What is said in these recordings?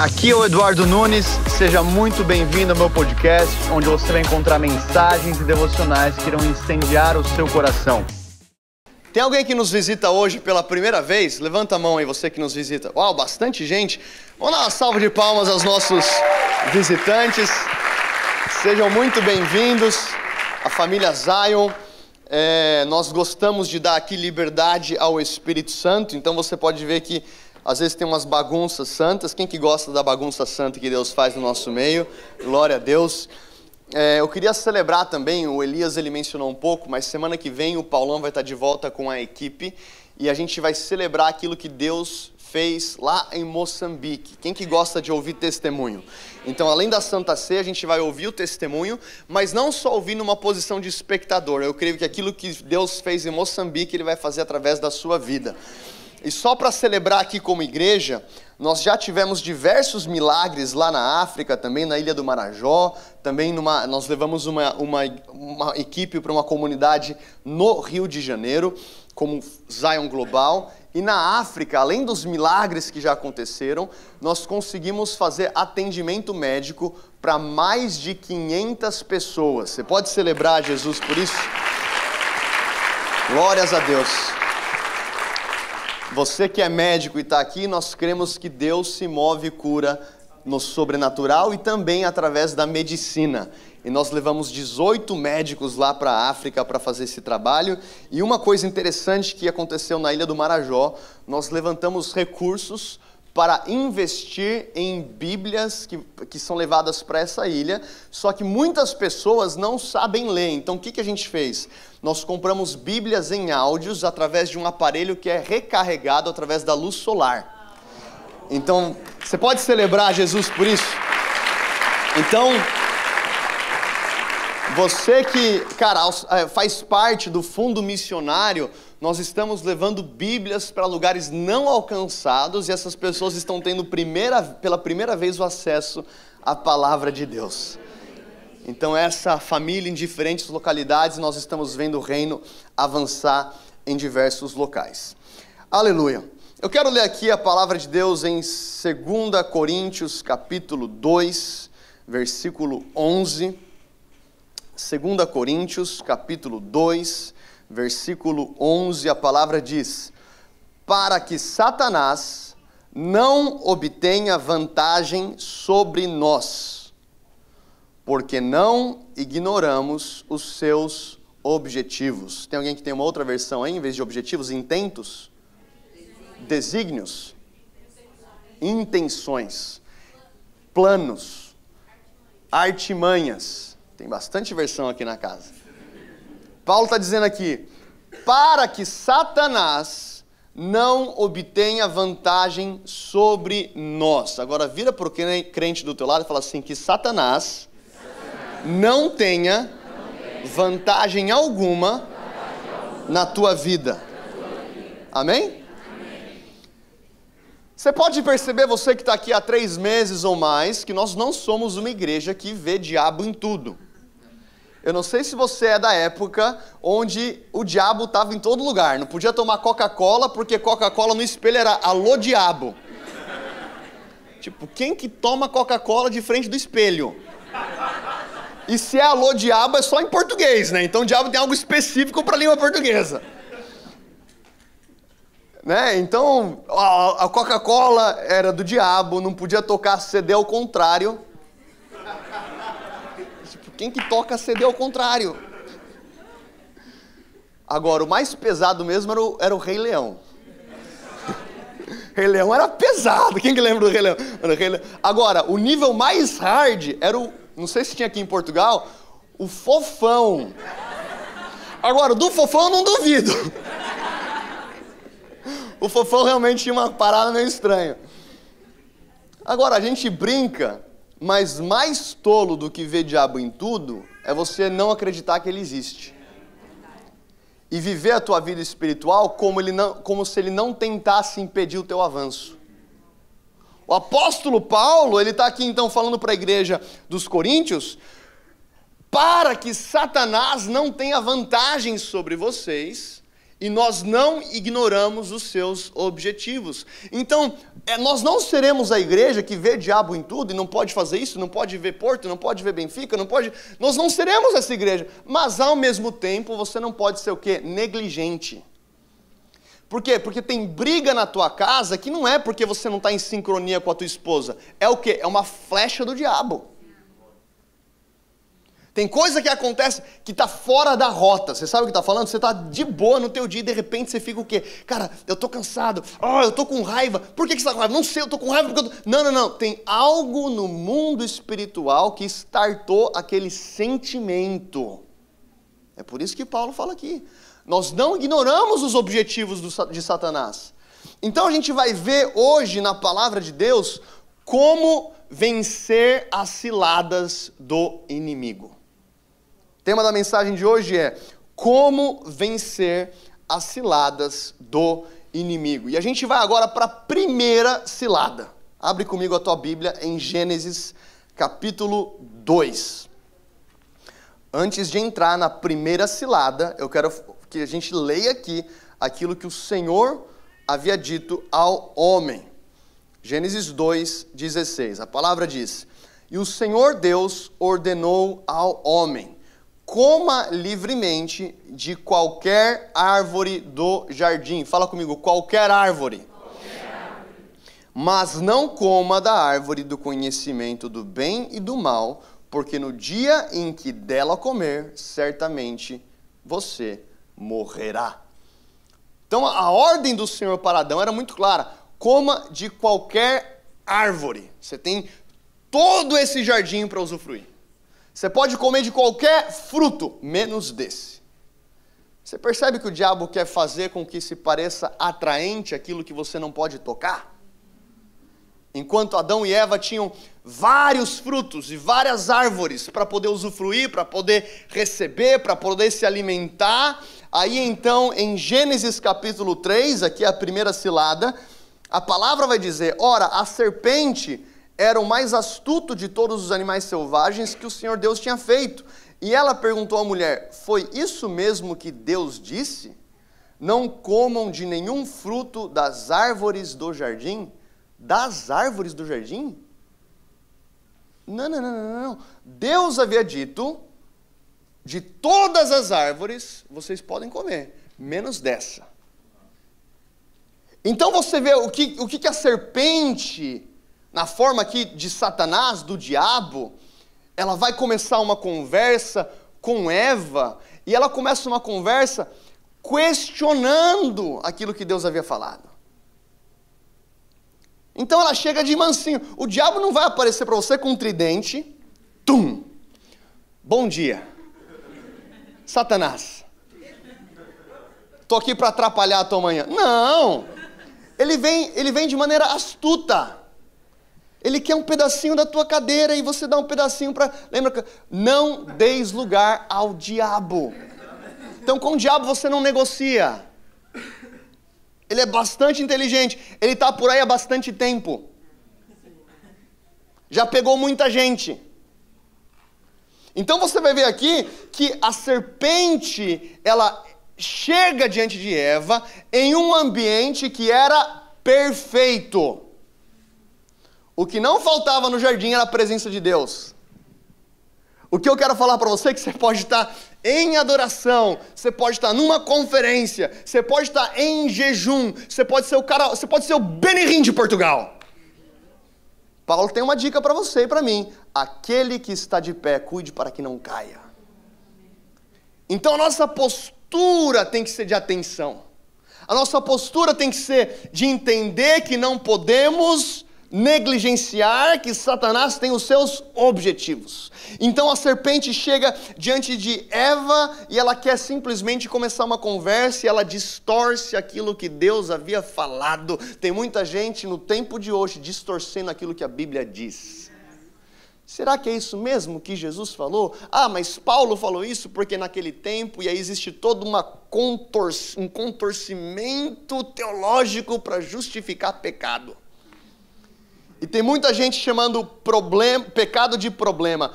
Aqui é o Eduardo Nunes, seja muito bem-vindo ao meu podcast, onde você vai encontrar mensagens e devocionais que irão incendiar o seu coração. Tem alguém que nos visita hoje pela primeira vez? Levanta a mão aí, você que nos visita. Uau, bastante gente. Vamos dar uma salva de palmas aos nossos visitantes. Sejam muito bem-vindos, a família Zion. É, nós gostamos de dar aqui liberdade ao Espírito Santo, então você pode ver que às vezes tem umas bagunças santas. Quem que gosta da bagunça santa que Deus faz no nosso meio? Glória a Deus. É, eu queria celebrar também, o Elias ele mencionou um pouco, mas semana que vem o Paulão vai estar de volta com a equipe e a gente vai celebrar aquilo que Deus fez lá em Moçambique. Quem que gosta de ouvir testemunho? Então, além da Santa Ceia, a gente vai ouvir o testemunho, mas não só ouvir numa posição de espectador. Eu creio que aquilo que Deus fez em Moçambique, Ele vai fazer através da sua vida. E só para celebrar aqui como igreja, nós já tivemos diversos milagres lá na África, também na Ilha do Marajó, também numa, nós levamos uma, uma, uma equipe para uma comunidade no Rio de Janeiro, como Zion Global. E na África, além dos milagres que já aconteceram, nós conseguimos fazer atendimento médico para mais de 500 pessoas. Você pode celebrar Jesus por isso? Glórias a Deus. Você que é médico e está aqui, nós cremos que Deus se move e cura no sobrenatural e também através da medicina. E nós levamos 18 médicos lá para a África para fazer esse trabalho. E uma coisa interessante que aconteceu na Ilha do Marajó, nós levantamos recursos para investir em Bíblias que, que são levadas para essa ilha, só que muitas pessoas não sabem ler. Então o que, que a gente fez? Nós compramos Bíblias em áudios através de um aparelho que é recarregado através da luz solar. Então, você pode celebrar Jesus por isso? Então, você que, cara, é, faz parte do fundo missionário, nós estamos levando Bíblias para lugares não alcançados e essas pessoas estão tendo primeira, pela primeira vez o acesso à palavra de Deus. Então, essa família em diferentes localidades, nós estamos vendo o reino avançar em diversos locais. Aleluia. Eu quero ler aqui a palavra de Deus em 2 Coríntios, capítulo 2, versículo 11. 2 Coríntios, capítulo 2, versículo 11, a palavra diz: Para que Satanás não obtenha vantagem sobre nós, porque não ignoramos os seus objetivos. Tem alguém que tem uma outra versão aí, em vez de objetivos, intentos? Desígnios? Intenções, planos, artimanhas. Tem bastante versão aqui na casa. Paulo está dizendo aqui: para que Satanás não obtenha vantagem sobre nós. Agora vira para o crente do teu lado e fala assim: que Satanás não tenha vantagem alguma na tua vida. Amém? Você pode perceber, você que está aqui há três meses ou mais, que nós não somos uma igreja que vê diabo em tudo. Eu não sei se você é da época onde o diabo estava em todo lugar. Não podia tomar Coca-Cola porque Coca-Cola no espelho era alô diabo. tipo, quem que toma Coca-Cola de frente do espelho? E se é alô diabo é só em português, né? Então o diabo tem algo específico para a língua portuguesa. Né? Então a, Coca-Cola era do diabo, não podia tocar CD ao contrário quem que toca CD ao contrário? Agora, o mais pesado mesmo era o, era o Rei Leão. Rei Leão era pesado. Quem que lembra do Rei Leão? Rei Leão? Agora, o nível mais hard era o. Não sei se tinha aqui em Portugal, o fofão. Agora, do fofão eu não duvido. O fofão realmente tinha uma parada meio estranha. Agora, a gente brinca mas mais tolo do que ver diabo em tudo é você não acreditar que ele existe. E viver a tua vida espiritual como, ele não, como se ele não tentasse impedir o teu avanço. O apóstolo Paulo, ele está aqui então falando para a igreja dos Coríntios, para que Satanás não tenha vantagem sobre vocês, e nós não ignoramos os seus objetivos. Então, é, nós não seremos a igreja que vê diabo em tudo e não pode fazer isso, não pode ver Porto, não pode ver Benfica, não pode. Nós não seremos essa igreja. Mas ao mesmo tempo, você não pode ser o quê? Negligente. Por quê? Porque tem briga na tua casa que não é porque você não está em sincronia com a tua esposa. É o quê? É uma flecha do diabo. Tem coisa que acontece que está fora da rota. Você sabe o que está falando? Você está de boa no teu dia e de repente você fica o quê? Cara, eu estou cansado. Oh, eu estou com raiva. Por que, que você está com raiva? Não sei, eu estou com raiva porque eu tô... Não, não, não. Tem algo no mundo espiritual que startou aquele sentimento. É por isso que Paulo fala aqui. Nós não ignoramos os objetivos de Satanás. Então a gente vai ver hoje na palavra de Deus como vencer as ciladas do inimigo. Tema da mensagem de hoje é como vencer as ciladas do inimigo. E a gente vai agora para a primeira cilada. Abre comigo a tua Bíblia em Gênesis capítulo 2. Antes de entrar na primeira cilada, eu quero que a gente leia aqui aquilo que o Senhor havia dito ao homem. Gênesis 2:16. A palavra diz: "E o Senhor Deus ordenou ao homem: coma livremente de qualquer árvore do jardim. Fala comigo, qualquer árvore. Mas não coma da árvore do conhecimento do bem e do mal, porque no dia em que dela comer, certamente você morrerá. Então a ordem do Senhor para Adão era muito clara: coma de qualquer árvore. Você tem todo esse jardim para usufruir. Você pode comer de qualquer fruto, menos desse. Você percebe que o diabo quer fazer com que se pareça atraente aquilo que você não pode tocar? Enquanto Adão e Eva tinham vários frutos e várias árvores para poder usufruir, para poder receber, para poder se alimentar, aí então em Gênesis capítulo 3, aqui é a primeira cilada, a palavra vai dizer: Ora, a serpente era o mais astuto de todos os animais selvagens que o Senhor Deus tinha feito. E ela perguntou à mulher: Foi isso mesmo que Deus disse? Não comam de nenhum fruto das árvores do jardim? Das árvores do jardim? Não, não, não, não, não. Deus havia dito: de todas as árvores vocês podem comer, menos dessa. Então você vê o que, o que a serpente na forma aqui de Satanás, do diabo, ela vai começar uma conversa com Eva, e ela começa uma conversa questionando aquilo que Deus havia falado. Então ela chega de mansinho. O diabo não vai aparecer para você com um tridente. Tum! Bom dia. Satanás. Tô aqui para atrapalhar a tua manhã. Não! Ele vem, ele vem de maneira astuta. Ele quer um pedacinho da tua cadeira e você dá um pedacinho para. Lembra? Não deis lugar ao diabo. Então, com o diabo você não negocia. Ele é bastante inteligente. Ele está por aí há bastante tempo. Já pegou muita gente. Então você vai ver aqui que a serpente, ela chega diante de Eva em um ambiente que era perfeito. O que não faltava no jardim era a presença de Deus. O que eu quero falar para você é que você pode estar em adoração, você pode estar numa conferência, você pode estar em jejum, você pode ser o cara, você pode ser o Benihim de Portugal. Paulo tem uma dica para você e para mim: aquele que está de pé, cuide para que não caia. Então a nossa postura tem que ser de atenção. A nossa postura tem que ser de entender que não podemos negligenciar que Satanás tem os seus objetivos. Então a serpente chega diante de Eva e ela quer simplesmente começar uma conversa e ela distorce aquilo que Deus havia falado. Tem muita gente no tempo de hoje distorcendo aquilo que a Bíblia diz. Será que é isso mesmo que Jesus falou? Ah, mas Paulo falou isso porque naquele tempo, e aí existe todo contor um contorcimento teológico para justificar pecado. E tem muita gente chamando pecado de problema.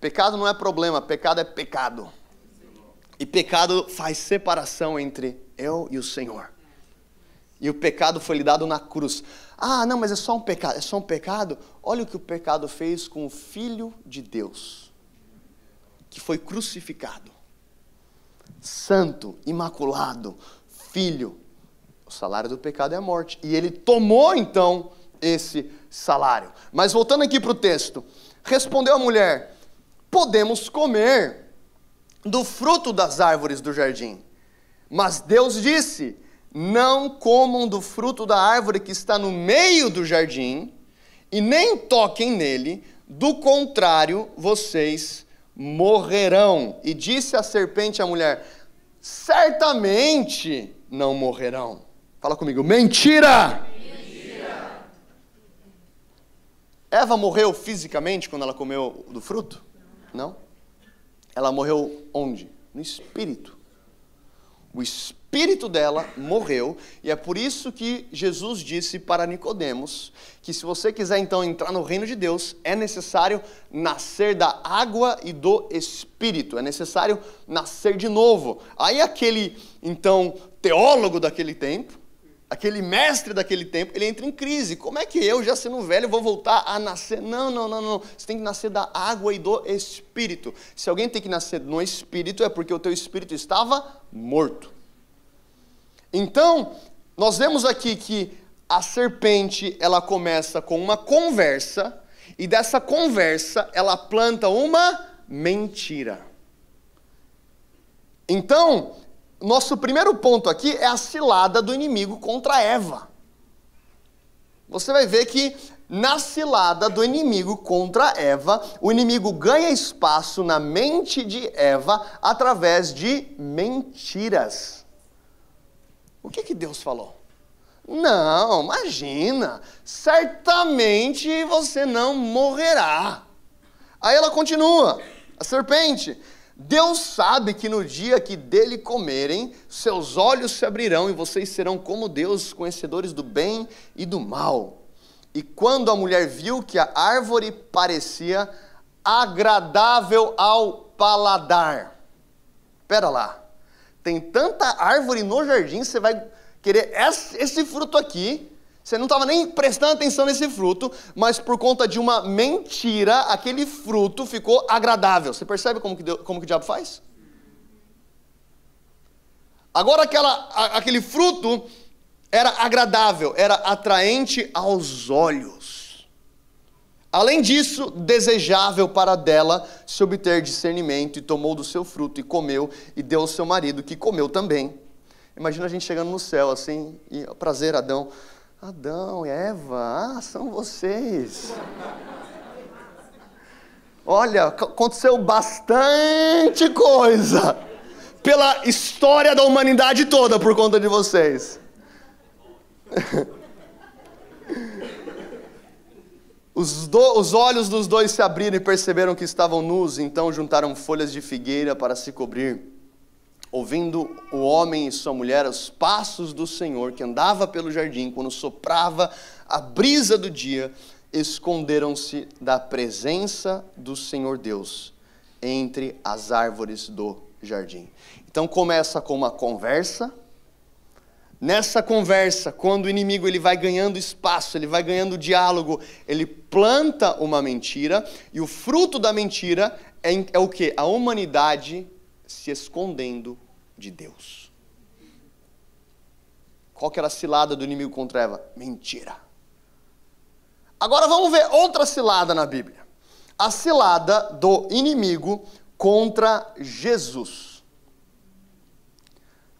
Pecado não é problema, pecado é pecado. E pecado faz separação entre eu e o Senhor. E o pecado foi lhe dado na cruz. Ah, não, mas é só um pecado. É só um pecado? Olha o que o pecado fez com o Filho de Deus, que foi crucificado. Santo, imaculado, filho. O salário do pecado é a morte. E ele tomou então esse salário. Mas voltando aqui para o texto. Respondeu a mulher: Podemos comer do fruto das árvores do jardim. Mas Deus disse: não comam do fruto da árvore que está no meio do jardim, e nem toquem nele, do contrário, vocês morrerão. E disse a serpente à mulher: certamente não morrerão. Fala comigo, mentira! mentira! Eva morreu fisicamente quando ela comeu do fruto? Não. Ela morreu onde? No espírito. O espírito dela morreu, e é por isso que Jesus disse para Nicodemos que se você quiser então entrar no reino de Deus, é necessário nascer da água e do espírito, é necessário nascer de novo. Aí aquele então teólogo daquele tempo, aquele mestre daquele tempo, ele entra em crise. Como é que eu, já sendo velho, vou voltar a nascer? Não, não, não, não. Você tem que nascer da água e do espírito. Se alguém tem que nascer no espírito, é porque o teu espírito estava morto. Então, nós vemos aqui que a serpente, ela começa com uma conversa, e dessa conversa ela planta uma mentira. Então, nosso primeiro ponto aqui é a cilada do inimigo contra Eva. Você vai ver que na cilada do inimigo contra Eva, o inimigo ganha espaço na mente de Eva através de mentiras. O que, que Deus falou? Não, imagina, certamente você não morrerá. Aí ela continua, a serpente. Deus sabe que no dia que dele comerem, seus olhos se abrirão e vocês serão como Deus, conhecedores do bem e do mal. E quando a mulher viu que a árvore parecia agradável ao paladar. Pera lá. Tem tanta árvore no jardim, você vai querer esse fruto aqui. Você não estava nem prestando atenção nesse fruto, mas por conta de uma mentira, aquele fruto ficou agradável. Você percebe como que, como que o diabo faz? Agora aquela, aquele fruto era agradável, era atraente aos olhos. Além disso, desejável para dela se obter discernimento, e tomou do seu fruto e comeu, e deu ao seu marido, que comeu também. Imagina a gente chegando no céu assim, e prazer, Adão. Adão e Eva, ah, são vocês. Olha, aconteceu bastante coisa pela história da humanidade toda por conta de vocês. Os, do, os, olhos dos dois se abriram e perceberam que estavam nus, então juntaram folhas de figueira para se cobrir. Ouvindo o homem e sua mulher os passos do Senhor que andava pelo jardim, quando soprava a brisa do dia, esconderam-se da presença do Senhor Deus entre as árvores do jardim. Então começa com uma conversa Nessa conversa, quando o inimigo ele vai ganhando espaço, ele vai ganhando diálogo, ele planta uma mentira, e o fruto da mentira é, é o que? A humanidade se escondendo de Deus. Qual que era a cilada do inimigo contra Eva? Mentira. Agora vamos ver outra cilada na Bíblia. A cilada do inimigo contra Jesus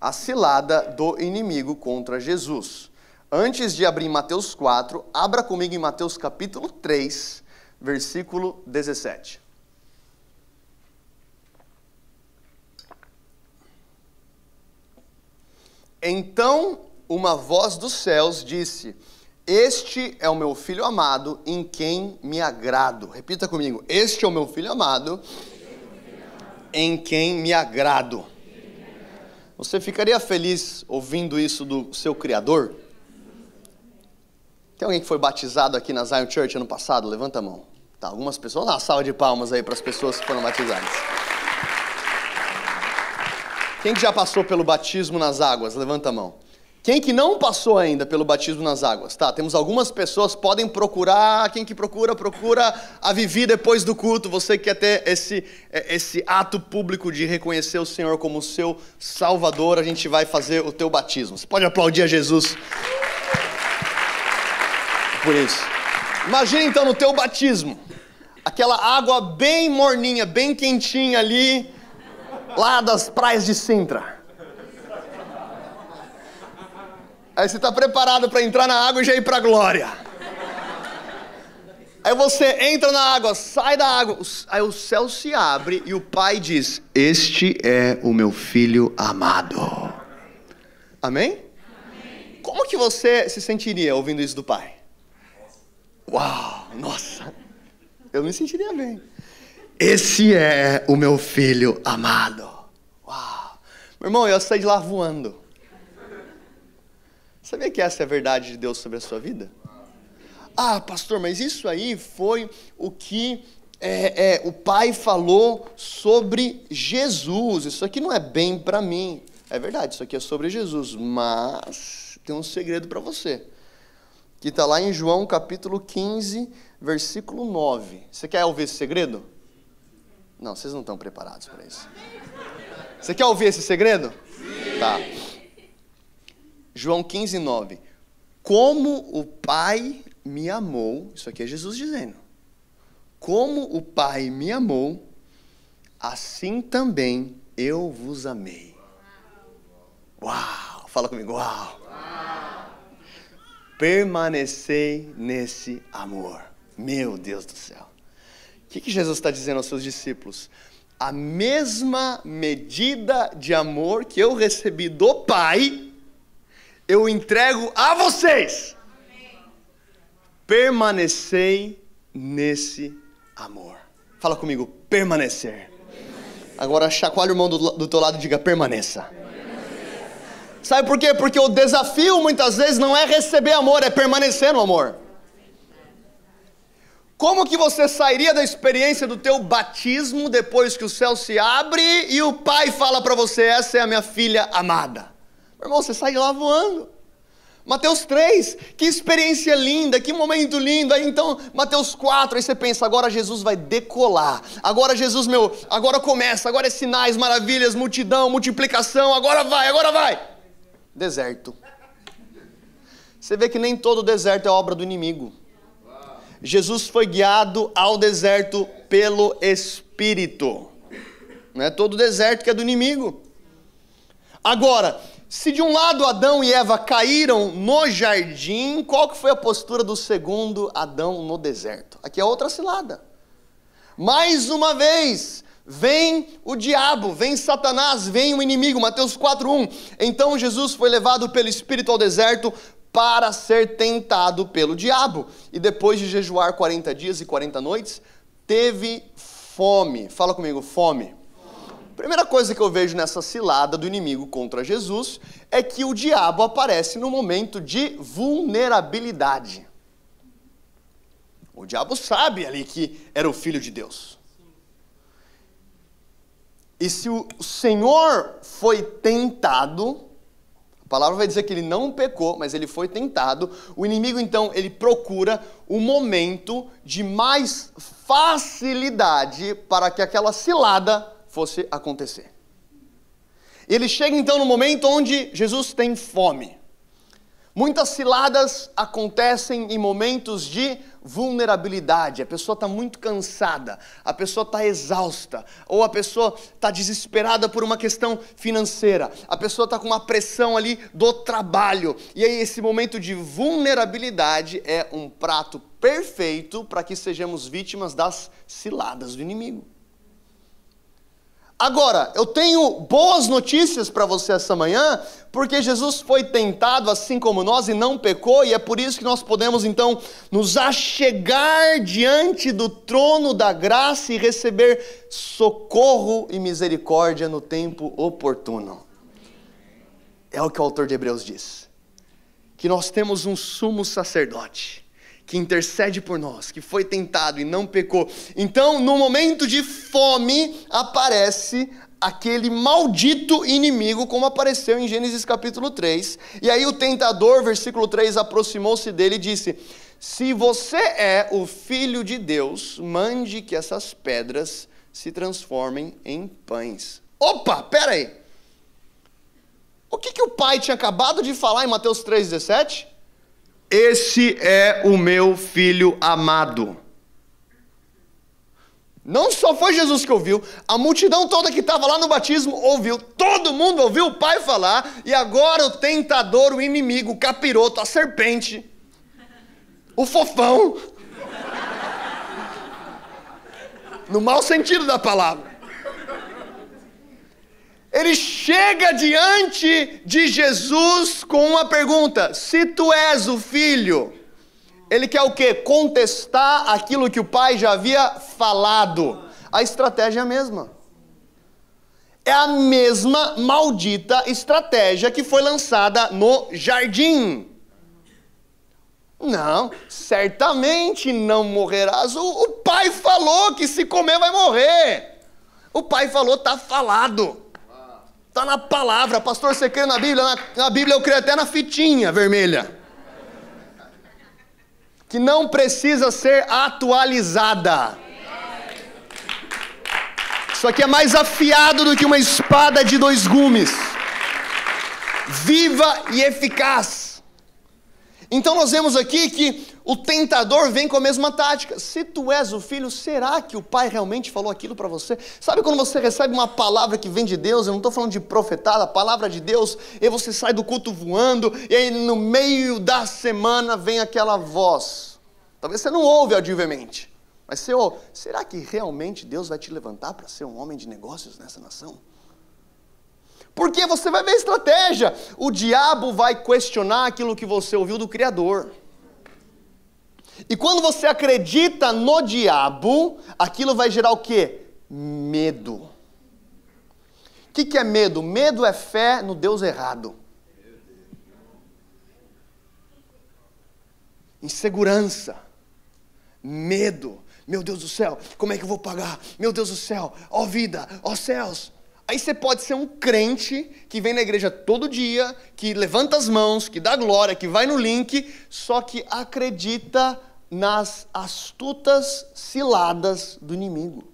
a cilada do inimigo contra Jesus. Antes de abrir Mateus 4, abra comigo em Mateus capítulo 3, versículo 17. Então uma voz dos céus disse: Este é o meu filho amado, em quem me agrado. Repita comigo: Este é o meu filho amado, em quem me agrado. Você ficaria feliz ouvindo isso do seu Criador? Tem alguém que foi batizado aqui na Zion Church ano passado? Levanta a mão. Tá, algumas pessoas. Dá uma salva de palmas aí para as pessoas que foram batizadas. Quem que já passou pelo batismo nas águas? Levanta a mão. Quem que não passou ainda pelo batismo nas águas? Tá, temos algumas pessoas, podem procurar, quem que procura, procura a Vivi depois do culto, você que quer ter esse, é, esse ato público de reconhecer o Senhor como seu Salvador, a gente vai fazer o teu batismo. Você pode aplaudir a Jesus por isso. Imagina então no teu batismo, aquela água bem morninha, bem quentinha ali, lá das praias de Sintra. Aí você está preparado para entrar na água e já ir para a glória. Aí você entra na água, sai da água, aí o céu se abre e o pai diz: Este é o meu filho amado. Amém? Amém? Como que você se sentiria ouvindo isso do pai? Uau, nossa, eu me sentiria bem. Esse é o meu filho amado. Uau, meu irmão, eu saí de lá voando. Sabia que essa é a verdade de Deus sobre a sua vida? Ah, pastor, mas isso aí foi o que é, é, o pai falou sobre Jesus. Isso aqui não é bem para mim. É verdade, isso aqui é sobre Jesus. Mas tem um segredo para você. Que está lá em João capítulo 15, versículo 9. Você quer ouvir esse segredo? Não, vocês não estão preparados para isso. Você quer ouvir esse segredo? Sim. Tá. João 15, 9. Como o Pai me amou, isso aqui é Jesus dizendo. Como o Pai me amou, assim também eu vos amei. Uau! Fala comigo, uau! uau. Permanecei nesse amor. Meu Deus do céu. Que, que Jesus está dizendo aos seus discípulos? A mesma medida de amor que eu recebi do Pai, eu entrego a vocês. Permanecei nesse amor. Fala comigo, permanecer. Agora chacoalha o irmão do, do teu lado e diga permaneça. Sabe por quê? Porque o desafio muitas vezes não é receber amor, é permanecer no amor. Como que você sairia da experiência do teu batismo depois que o céu se abre e o pai fala para você: "Essa é a minha filha amada"? Meu irmão, você sai lá voando. Mateus 3, que experiência linda, que momento lindo. Aí então, Mateus 4, aí você pensa, agora Jesus vai decolar. Agora Jesus, meu, agora começa, agora é sinais, maravilhas, multidão, multiplicação, agora vai, agora vai. Deserto. Você vê que nem todo deserto é obra do inimigo. Jesus foi guiado ao deserto pelo Espírito. Não é todo deserto que é do inimigo. Agora, se de um lado Adão e Eva caíram no jardim, qual que foi a postura do segundo Adão no deserto? Aqui é outra cilada. Mais uma vez, vem o diabo, vem Satanás, vem o inimigo, Mateus 4:1. Então Jesus foi levado pelo espírito ao deserto para ser tentado pelo diabo. E depois de jejuar 40 dias e 40 noites, teve fome. Fala comigo, fome. Primeira coisa que eu vejo nessa cilada do inimigo contra Jesus é que o diabo aparece no momento de vulnerabilidade. O diabo sabe ali que era o filho de Deus. E se o Senhor foi tentado, palavra vai dizer que ele não pecou, mas ele foi tentado. O inimigo então ele procura o momento de mais facilidade para que aquela cilada fosse acontecer. Ele chega então no momento onde Jesus tem fome. Muitas ciladas acontecem em momentos de vulnerabilidade. A pessoa está muito cansada, a pessoa está exausta, ou a pessoa está desesperada por uma questão financeira, a pessoa está com uma pressão ali do trabalho. E aí, esse momento de vulnerabilidade é um prato perfeito para que sejamos vítimas das ciladas do inimigo. Agora, eu tenho boas notícias para você essa manhã, porque Jesus foi tentado assim como nós e não pecou, e é por isso que nós podemos então nos achegar diante do trono da graça e receber socorro e misericórdia no tempo oportuno. É o que o autor de Hebreus diz. Que nós temos um sumo sacerdote que intercede por nós, que foi tentado e não pecou. Então, no momento de fome, aparece aquele maldito inimigo, como apareceu em Gênesis capítulo 3. E aí o tentador, versículo 3, aproximou-se dele e disse: Se você é o filho de Deus, mande que essas pedras se transformem em pães. Opa, pera aí. O que, que o pai tinha acabado de falar em Mateus 3,17? Esse é o meu filho amado. Não só foi Jesus que ouviu, a multidão toda que estava lá no batismo ouviu, todo mundo ouviu o pai falar, e agora o tentador, o inimigo, o capiroto, a serpente, o fofão, no mau sentido da palavra, ele chega diante de Jesus com uma pergunta: se tu és o filho, ele quer o quê? Contestar aquilo que o pai já havia falado. A estratégia é a mesma. É a mesma maldita estratégia que foi lançada no jardim. Não, certamente não morrerás. O, o pai falou que se comer vai morrer. O pai falou, está falado. Está na palavra. Pastor, você crê na Bíblia? Na, na Bíblia eu creio até na fitinha vermelha que não precisa ser atualizada. Isso aqui é mais afiado do que uma espada de dois gumes, viva e eficaz. Então nós vemos aqui que o tentador vem com a mesma tática. Se tu és o filho, será que o pai realmente falou aquilo para você? Sabe quando você recebe uma palavra que vem de Deus? Eu não estou falando de profetada, a palavra de Deus, e você sai do culto voando, e aí no meio da semana vem aquela voz. Talvez você não ouve audivelmente, mas você ouve. Será que realmente Deus vai te levantar para ser um homem de negócios nessa nação? Porque você vai ver estratégia. O diabo vai questionar aquilo que você ouviu do Criador. E quando você acredita no diabo, aquilo vai gerar o quê? Medo. O que, que é medo? Medo é fé no Deus errado. Insegurança. Medo. Meu Deus do céu, como é que eu vou pagar? Meu Deus do céu, ó vida, ó céus. Aí você pode ser um crente que vem na igreja todo dia, que levanta as mãos, que dá glória, que vai no link, só que acredita nas astutas ciladas do inimigo.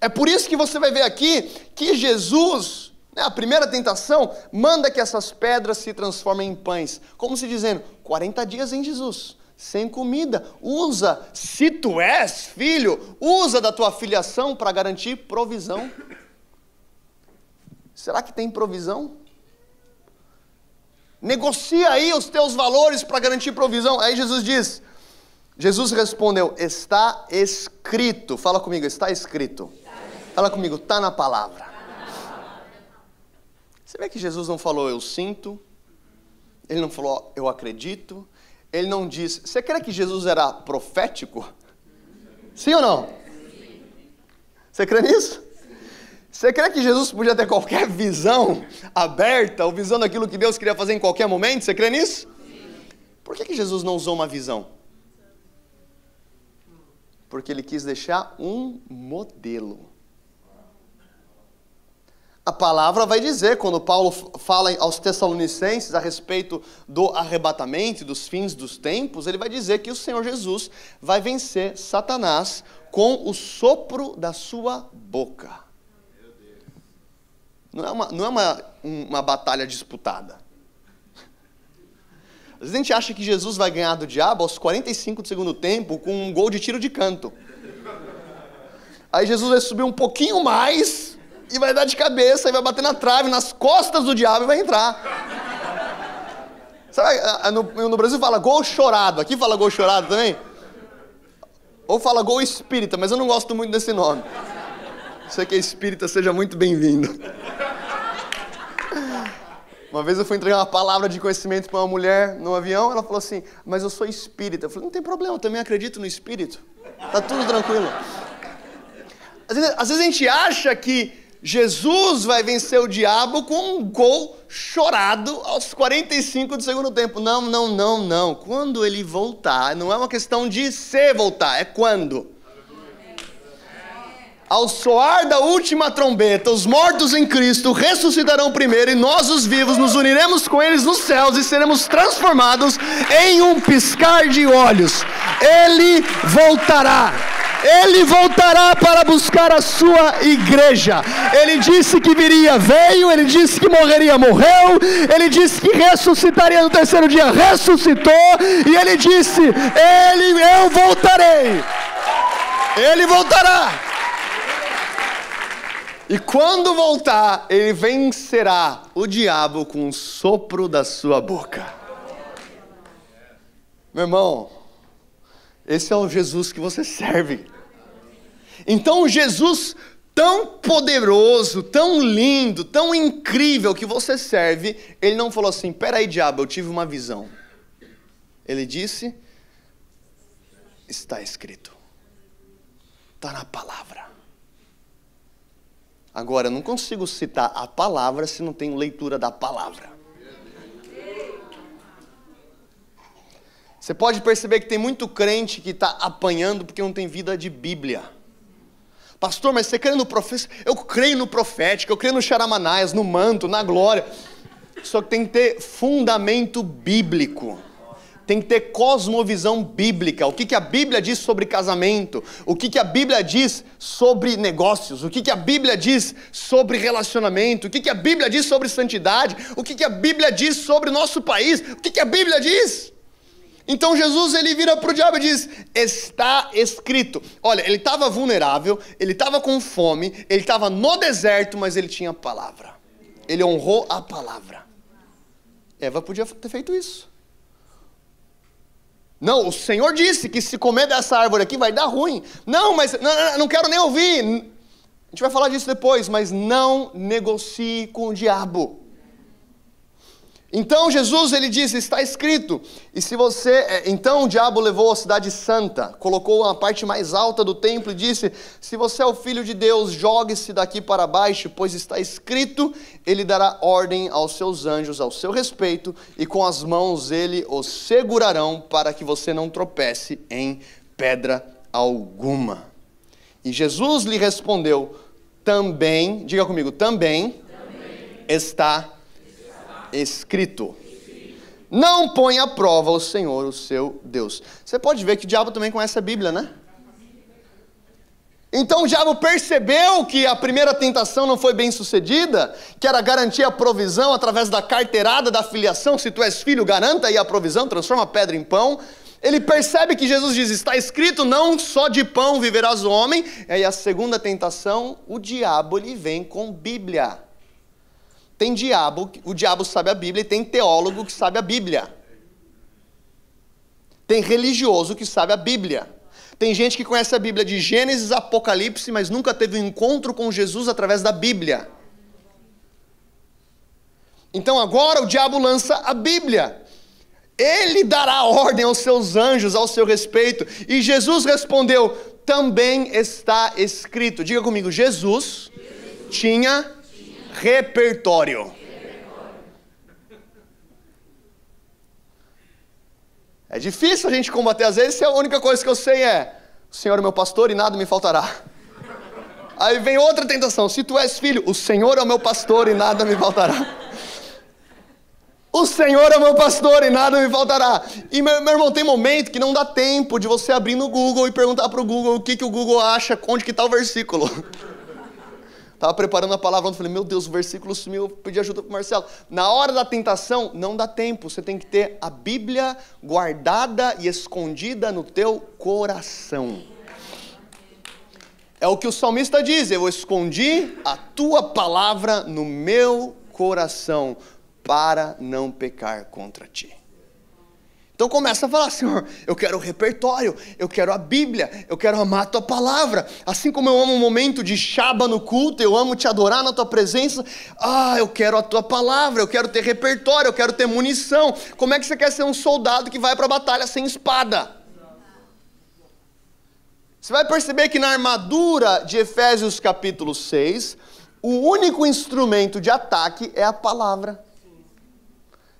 É por isso que você vai ver aqui que Jesus, né, a primeira tentação, manda que essas pedras se transformem em pães. Como se dizendo, 40 dias em Jesus sem comida. Usa, se tu és filho, usa da tua filiação para garantir provisão. Será que tem provisão? Negocia aí os teus valores para garantir provisão. Aí Jesus diz: Jesus respondeu: Está escrito. Fala comigo, está escrito. Fala comigo, está na palavra. Você vê que Jesus não falou eu sinto, ele não falou eu acredito, ele não diz. Você crê que Jesus era profético? Sim ou não? Você crê nisso? Você crê que Jesus podia ter qualquer visão aberta, ou visão daquilo que Deus queria fazer em qualquer momento? Você crê nisso? Por que, que Jesus não usou uma visão? Porque ele quis deixar um modelo. A palavra vai dizer, quando Paulo fala aos Tessalonicenses a respeito do arrebatamento dos fins dos tempos, ele vai dizer que o Senhor Jesus vai vencer Satanás com o sopro da sua boca. Não é uma, não é uma, uma batalha disputada. Às vezes a gente acha que Jesus vai ganhar do diabo aos 45 do segundo tempo com um gol de tiro de canto. Aí Jesus vai subir um pouquinho mais e vai dar de cabeça, e vai bater na trave, nas costas do diabo e vai entrar. Sabe, no, no Brasil fala gol chorado, aqui fala gol chorado também? Ou fala gol espírita, mas eu não gosto muito desse nome. Você que é espírita, seja muito bem-vindo. Uma vez eu fui entregar uma palavra de conhecimento para uma mulher no avião, ela falou assim, mas eu sou espírita. Eu falei, não tem problema, eu também acredito no espírito. Tá tudo tranquilo. Às vezes, às vezes a gente acha que Jesus vai vencer o diabo com um gol chorado aos 45 do segundo tempo. Não, não, não, não. Quando ele voltar, não é uma questão de se voltar, é quando. Ao soar da última trombeta, os mortos em Cristo ressuscitarão primeiro e nós, os vivos, nos uniremos com eles nos céus e seremos transformados em um piscar de olhos. Ele voltará. Ele voltará para buscar a sua igreja. Ele disse que viria, veio. Ele disse que morreria, morreu. Ele disse que ressuscitaria no terceiro dia, ressuscitou. E ele disse: Ele, eu voltarei. Ele voltará. E quando voltar, ele vencerá o diabo com o sopro da sua boca. Meu irmão, esse é o Jesus que você serve. Então, Jesus tão poderoso, tão lindo, tão incrível que você serve, ele não falou assim: peraí, diabo, eu tive uma visão. Ele disse: está escrito, está na palavra. Agora, eu não consigo citar a palavra se não tenho leitura da palavra. Você pode perceber que tem muito crente que está apanhando porque não tem vida de Bíblia. Pastor, mas você crê no profeta? Eu creio no profético, eu creio no Charamanaias, no manto, na glória. Só que tem que ter fundamento bíblico. Tem que ter cosmovisão bíblica. O que, que a Bíblia diz sobre casamento? O que, que a Bíblia diz sobre negócios? O que, que a Bíblia diz sobre relacionamento? O que, que a Bíblia diz sobre santidade? O que, que a Bíblia diz sobre o nosso país? O que, que a Bíblia diz? Então Jesus ele vira para o diabo e diz: Está escrito. Olha, ele estava vulnerável, ele estava com fome, ele estava no deserto, mas ele tinha palavra. Ele honrou a palavra. Eva podia ter feito isso. Não, o Senhor disse que se comer dessa árvore aqui vai dar ruim. Não, mas não, não quero nem ouvir. A gente vai falar disso depois, mas não negocie com o diabo. Então Jesus ele diz, está escrito. E se você, é, então o diabo levou a cidade santa, colocou na parte mais alta do templo e disse: Se você é o filho de Deus, jogue-se daqui para baixo, pois está escrito: Ele dará ordem aos seus anjos ao seu respeito, e com as mãos ele os segurarão para que você não tropece em pedra alguma. E Jesus lhe respondeu: Também, diga comigo, também, também. está escrito. Não põe à prova o Senhor, o seu Deus. Você pode ver que o diabo também conhece a Bíblia, né? Então o diabo percebeu que a primeira tentação não foi bem sucedida, que era garantir a provisão através da carteirada da filiação. Se tu és filho, garanta aí a provisão, transforma a pedra em pão. Ele percebe que Jesus diz: está escrito, não só de pão viverás o homem. E aí a segunda tentação, o diabo ele vem com Bíblia. Tem diabo, o diabo sabe a Bíblia, e tem teólogo que sabe a Bíblia. Tem religioso que sabe a Bíblia. Tem gente que conhece a Bíblia de Gênesis a Apocalipse, mas nunca teve um encontro com Jesus através da Bíblia. Então agora o diabo lança a Bíblia. Ele dará ordem aos seus anjos ao seu respeito. E Jesus respondeu: também está escrito. Diga comigo, Jesus, Jesus. tinha repertório. É difícil a gente combater, às vezes a única coisa que eu sei é: o Senhor é meu pastor e nada me faltará. Aí vem outra tentação: se tu és filho, o Senhor é o meu pastor e nada me faltará. O Senhor é o meu pastor e nada me faltará. E meu, meu irmão, tem momento que não dá tempo de você abrir no Google e perguntar para o Google o que, que o Google acha, onde que está o versículo. Estava preparando a palavra ontem, falei, meu Deus, o versículo sumiu, eu pedi ajuda para o Marcelo. Na hora da tentação, não dá tempo, você tem que ter a Bíblia guardada e escondida no teu coração. É o que o salmista diz, eu escondi a tua palavra no meu coração para não pecar contra ti. Então começa a falar, Senhor, eu quero o repertório, eu quero a Bíblia, eu quero amar a tua palavra. Assim como eu amo um momento de chaba no culto, eu amo te adorar na tua presença. Ah, eu quero a tua palavra, eu quero ter repertório, eu quero ter munição. Como é que você quer ser um soldado que vai para a batalha sem espada? Você vai perceber que na armadura de Efésios capítulo 6, o único instrumento de ataque é a palavra.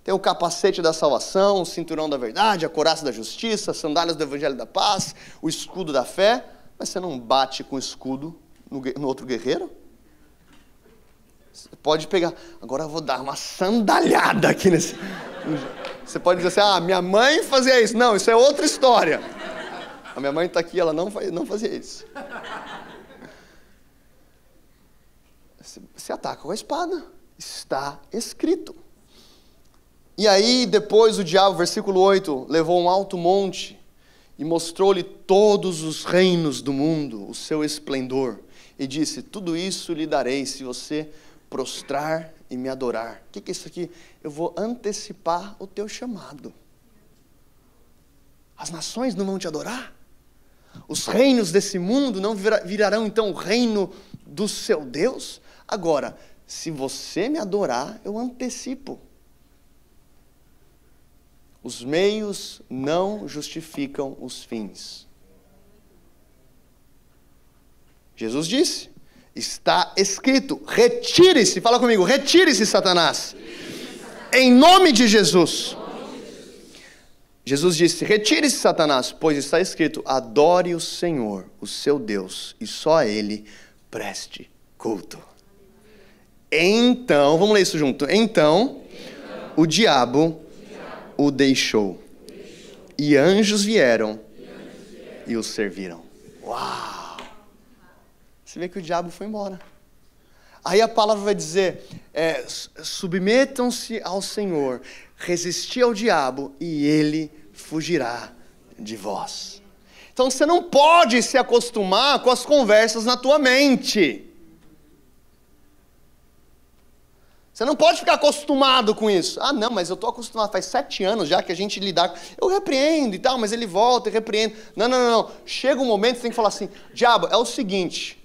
Tem o capacete da salvação, o cinturão da verdade, a coraça da justiça, as sandálias do evangelho da paz, o escudo da fé. Mas você não bate com o escudo no, no outro guerreiro? Você pode pegar. Agora eu vou dar uma sandalhada aqui nesse. Você pode dizer assim: ah, minha mãe fazia isso. Não, isso é outra história. A minha mãe está aqui, ela não, não fazia isso. Você ataca com a espada. Está escrito. E aí, depois o diabo, versículo 8, levou um alto monte e mostrou-lhe todos os reinos do mundo, o seu esplendor, e disse: Tudo isso lhe darei se você prostrar e me adorar. O que é isso aqui? Eu vou antecipar o teu chamado. As nações não vão te adorar? Os reinos desse mundo não virarão então o reino do seu Deus? Agora, se você me adorar, eu antecipo. Os meios não justificam os fins. Jesus disse: está escrito, retire-se, fala comigo, retire-se, Satanás. Em nome de Jesus. Jesus disse: Retire-se, Satanás, pois está escrito: adore o Senhor, o seu Deus, e só a Ele preste culto. Então, vamos ler isso junto. Então, o diabo o deixou, e anjos vieram e o serviram. Uau! Você vê que o diabo foi embora. Aí a palavra vai dizer: é, submetam-se ao Senhor, resisti ao diabo e ele fugirá de vós. Então você não pode se acostumar com as conversas na tua mente. Você não pode ficar acostumado com isso. Ah, não, mas eu estou acostumado, faz sete anos já que a gente lidar. Eu repreendo e tal, mas ele volta e repreende. Não, não, não, não. Chega um momento você tem que falar assim: diabo, é o seguinte.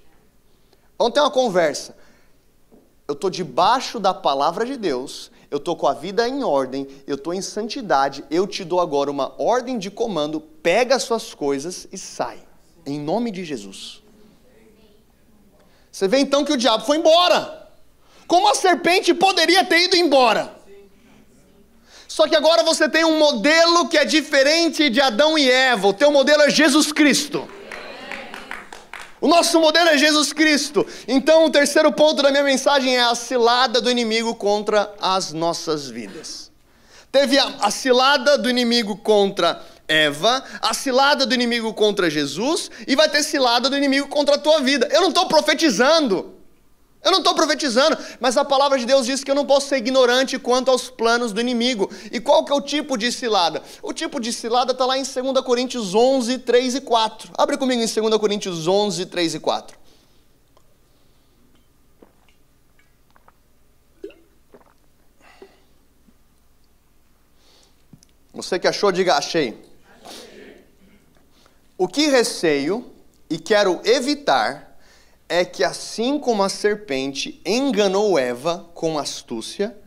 Vamos ter uma conversa. Eu estou debaixo da palavra de Deus, eu estou com a vida em ordem, eu estou em santidade, eu te dou agora uma ordem de comando, pega as suas coisas e sai. Em nome de Jesus. Você vê então que o diabo foi embora. Como a serpente poderia ter ido embora. Só que agora você tem um modelo que é diferente de Adão e Eva. O teu modelo é Jesus Cristo. O nosso modelo é Jesus Cristo. Então, o terceiro ponto da minha mensagem é a cilada do inimigo contra as nossas vidas. Teve a, a cilada do inimigo contra Eva, a cilada do inimigo contra Jesus, e vai ter cilada do inimigo contra a tua vida. Eu não estou profetizando. Eu não estou profetizando, mas a palavra de Deus diz que eu não posso ser ignorante quanto aos planos do inimigo. E qual que é o tipo de cilada? O tipo de cilada está lá em 2 Coríntios 11, 3 e 4. Abre comigo em 2 Coríntios 11, 3 e 4. Você que achou, diga achei. O que receio e quero evitar é que assim como a serpente enganou Eva com astúcia,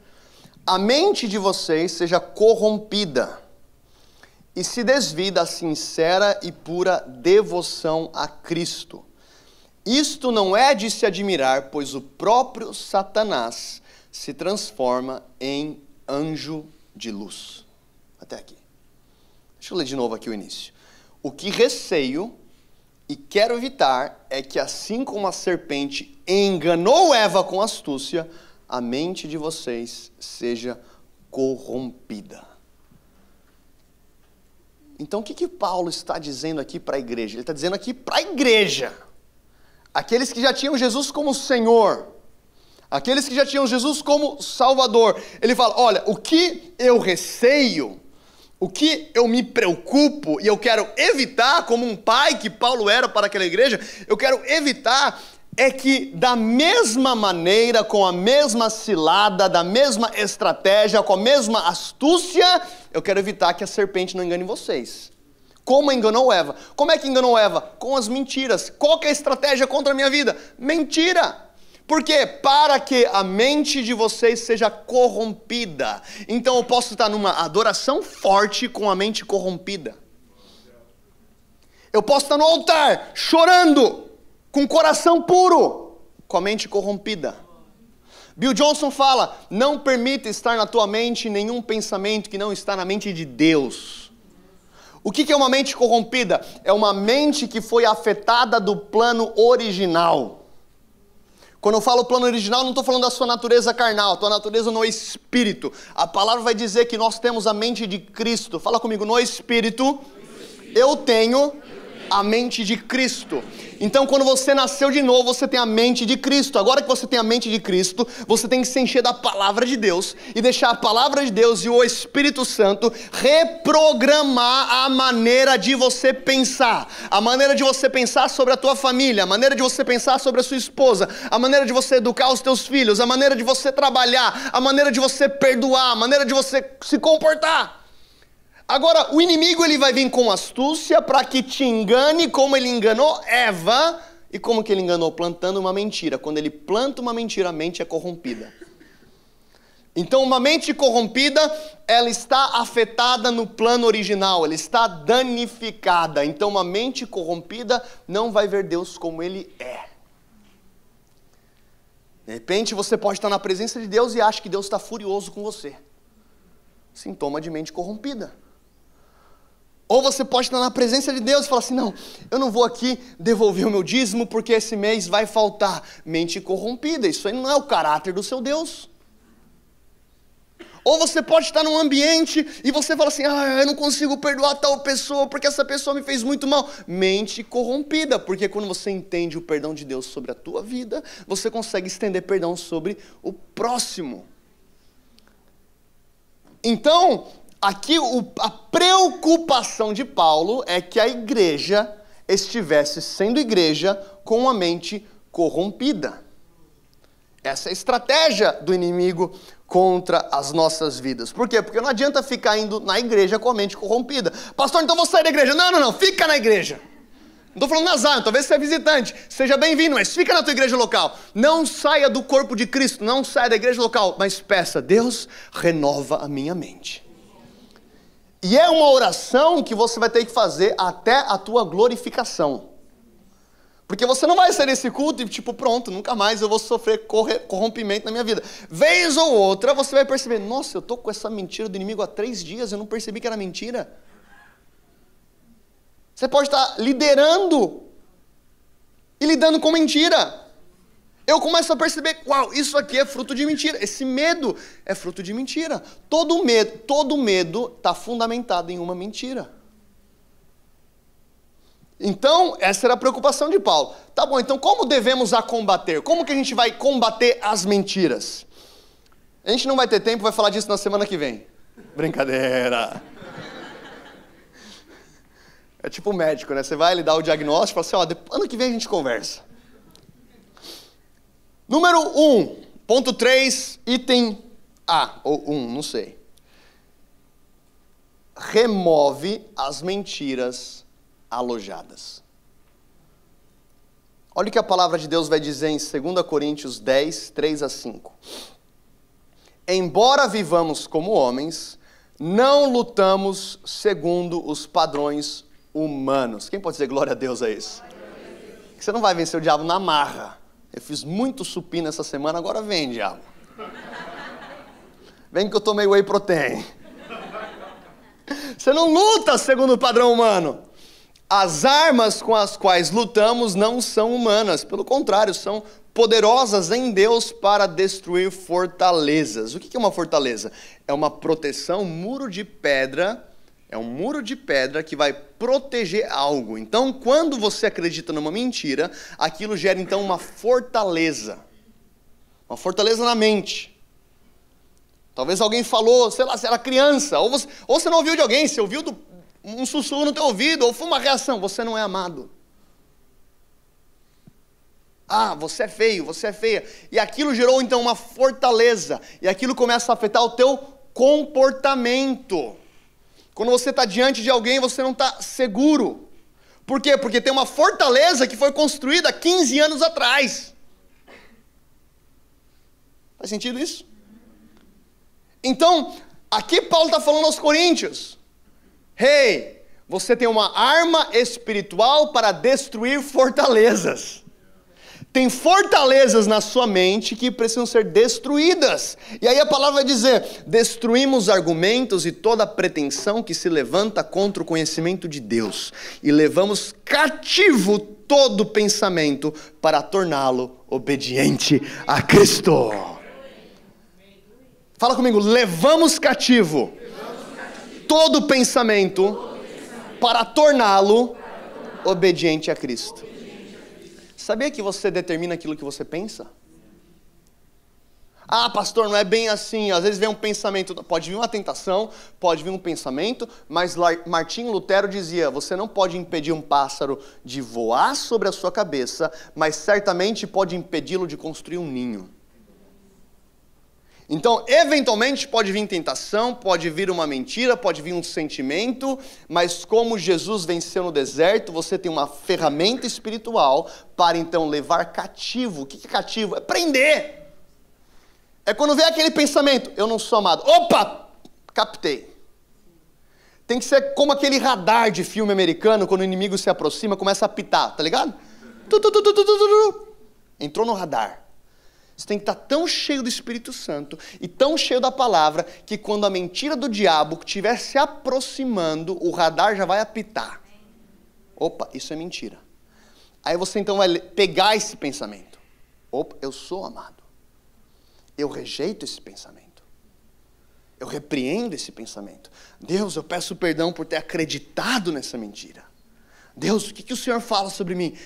a mente de vocês seja corrompida e se desvie da sincera e pura devoção a Cristo. Isto não é de se admirar, pois o próprio Satanás se transforma em anjo de luz. Até aqui. Deixa eu ler de novo aqui o início. O que receio e quero evitar é que, assim como a serpente enganou Eva com astúcia, a mente de vocês seja corrompida. Então, o que, que Paulo está dizendo aqui para a igreja? Ele está dizendo aqui para a igreja, aqueles que já tinham Jesus como Senhor, aqueles que já tinham Jesus como Salvador. Ele fala: olha, o que eu receio o que eu me preocupo e eu quero evitar, como um pai que Paulo era para aquela igreja, eu quero evitar é que, da mesma maneira, com a mesma cilada, da mesma estratégia, com a mesma astúcia, eu quero evitar que a serpente não engane vocês. Como enganou Eva? Como é que enganou Eva? Com as mentiras. Qual é a estratégia contra a minha vida? Mentira! Por quê? Para que a mente de vocês seja corrompida. Então eu posso estar numa adoração forte com a mente corrompida. Eu posso estar no altar chorando com o coração puro, com a mente corrompida. Bill Johnson fala: não permita estar na tua mente nenhum pensamento que não está na mente de Deus. O que é uma mente corrompida? É uma mente que foi afetada do plano original. Quando eu falo plano original, não estou falando da sua natureza carnal, tua natureza no espírito. A palavra vai dizer que nós temos a mente de Cristo. Fala comigo, no espírito, eu tenho a mente de Cristo. Então, quando você nasceu de novo, você tem a mente de Cristo. Agora que você tem a mente de Cristo, você tem que se encher da palavra de Deus e deixar a palavra de Deus e o Espírito Santo reprogramar a maneira de você pensar, a maneira de você pensar sobre a tua família, a maneira de você pensar sobre a sua esposa, a maneira de você educar os teus filhos, a maneira de você trabalhar, a maneira de você perdoar, a maneira de você se comportar. Agora, o inimigo ele vai vir com astúcia para que te engane, como ele enganou Eva, e como que ele enganou? Plantando uma mentira. Quando ele planta uma mentira, a mente é corrompida. Então, uma mente corrompida, ela está afetada no plano original, ela está danificada. Então, uma mente corrompida não vai ver Deus como ele é. De repente, você pode estar na presença de Deus e acha que Deus está furioso com você. Sintoma de mente corrompida. Ou você pode estar na presença de Deus e falar assim: não, eu não vou aqui devolver o meu dízimo porque esse mês vai faltar. Mente corrompida, isso aí não é o caráter do seu Deus. Ou você pode estar num ambiente e você fala assim: ah, eu não consigo perdoar tal pessoa porque essa pessoa me fez muito mal. Mente corrompida, porque quando você entende o perdão de Deus sobre a tua vida, você consegue estender perdão sobre o próximo. Então, aqui o, a preocupação de Paulo é que a igreja estivesse sendo igreja com uma mente corrompida. Essa é a estratégia do inimigo contra as nossas vidas. Por quê? Porque não adianta ficar indo na igreja com a mente corrompida. Pastor, então vou sair da igreja. Não, não, não, fica na igreja. Não estou falando na Zion, talvez você é visitante, seja bem-vindo, mas fica na tua igreja local. Não saia do corpo de Cristo, não saia da igreja local, mas peça, Deus, renova a minha mente. E é uma oração que você vai ter que fazer até a tua glorificação. Porque você não vai sair desse culto e, tipo, pronto, nunca mais eu vou sofrer corrompimento na minha vida. Vez ou outra você vai perceber: nossa, eu estou com essa mentira do inimigo há três dias, eu não percebi que era mentira. Você pode estar liderando e lidando com mentira eu começo a perceber, uau, isso aqui é fruto de mentira. Esse medo é fruto de mentira. Todo medo, todo medo está fundamentado em uma mentira. Então, essa era a preocupação de Paulo. Tá bom, então como devemos a combater? Como que a gente vai combater as mentiras? A gente não vai ter tempo, vai falar disso na semana que vem. Brincadeira. É tipo médico, né? Você vai lhe dar o diagnóstico e fala assim, ó, ano que vem a gente conversa. Número 1, um, ponto 3, item A, ou 1, um, não sei. Remove as mentiras alojadas. Olha o que a palavra de Deus vai dizer em 2 Coríntios 10, 3 a 5. Embora vivamos como homens, não lutamos segundo os padrões humanos. Quem pode dizer glória a Deus a isso? Você não vai vencer o diabo na marra. Eu fiz muito supino essa semana, agora vem, diabo. Vem que eu tomei whey protein. Você não luta segundo o padrão humano. As armas com as quais lutamos não são humanas, pelo contrário, são poderosas em Deus para destruir fortalezas. O que é uma fortaleza? É uma proteção, um muro de pedra é um muro de pedra que vai proteger algo. Então, quando você acredita numa mentira, aquilo gera então uma fortaleza. Uma fortaleza na mente. Talvez alguém falou, sei lá, você era criança, ou você, ou você não ouviu de alguém, você ouviu do, um sussurro no teu ouvido, ou foi uma reação, você não é amado. Ah, você é feio, você é feia. E aquilo gerou então uma fortaleza, e aquilo começa a afetar o teu comportamento. Quando você está diante de alguém, você não está seguro. Por quê? Porque tem uma fortaleza que foi construída 15 anos atrás. Faz sentido isso? Então, aqui Paulo está falando aos Coríntios: Hey, você tem uma arma espiritual para destruir fortalezas. Tem fortalezas na sua mente que precisam ser destruídas. E aí a palavra vai dizer: destruímos argumentos e toda pretensão que se levanta contra o conhecimento de Deus, e levamos cativo todo pensamento para torná-lo obediente a Cristo. Fala comigo, levamos cativo, todo pensamento para torná-lo obediente a Cristo. Sabia que você determina aquilo que você pensa? Ah, pastor, não é bem assim. Às vezes vem um pensamento, pode vir uma tentação, pode vir um pensamento, mas Martinho Lutero dizia: você não pode impedir um pássaro de voar sobre a sua cabeça, mas certamente pode impedi-lo de construir um ninho. Então, eventualmente pode vir tentação, pode vir uma mentira, pode vir um sentimento, mas como Jesus venceu no deserto, você tem uma ferramenta espiritual para então levar cativo. O que é cativo? É prender. É quando vem aquele pensamento, eu não sou amado. Opa! Captei. Tem que ser como aquele radar de filme americano, quando o inimigo se aproxima, começa a apitar, tá ligado? Entrou no radar. Você tem que estar tão cheio do Espírito Santo e tão cheio da palavra que quando a mentira do diabo estiver se aproximando, o radar já vai apitar. Opa, isso é mentira. Aí você então vai pegar esse pensamento. Opa, eu sou amado. Eu rejeito esse pensamento. Eu repreendo esse pensamento. Deus, eu peço perdão por ter acreditado nessa mentira. Deus, o que, que o Senhor fala sobre mim?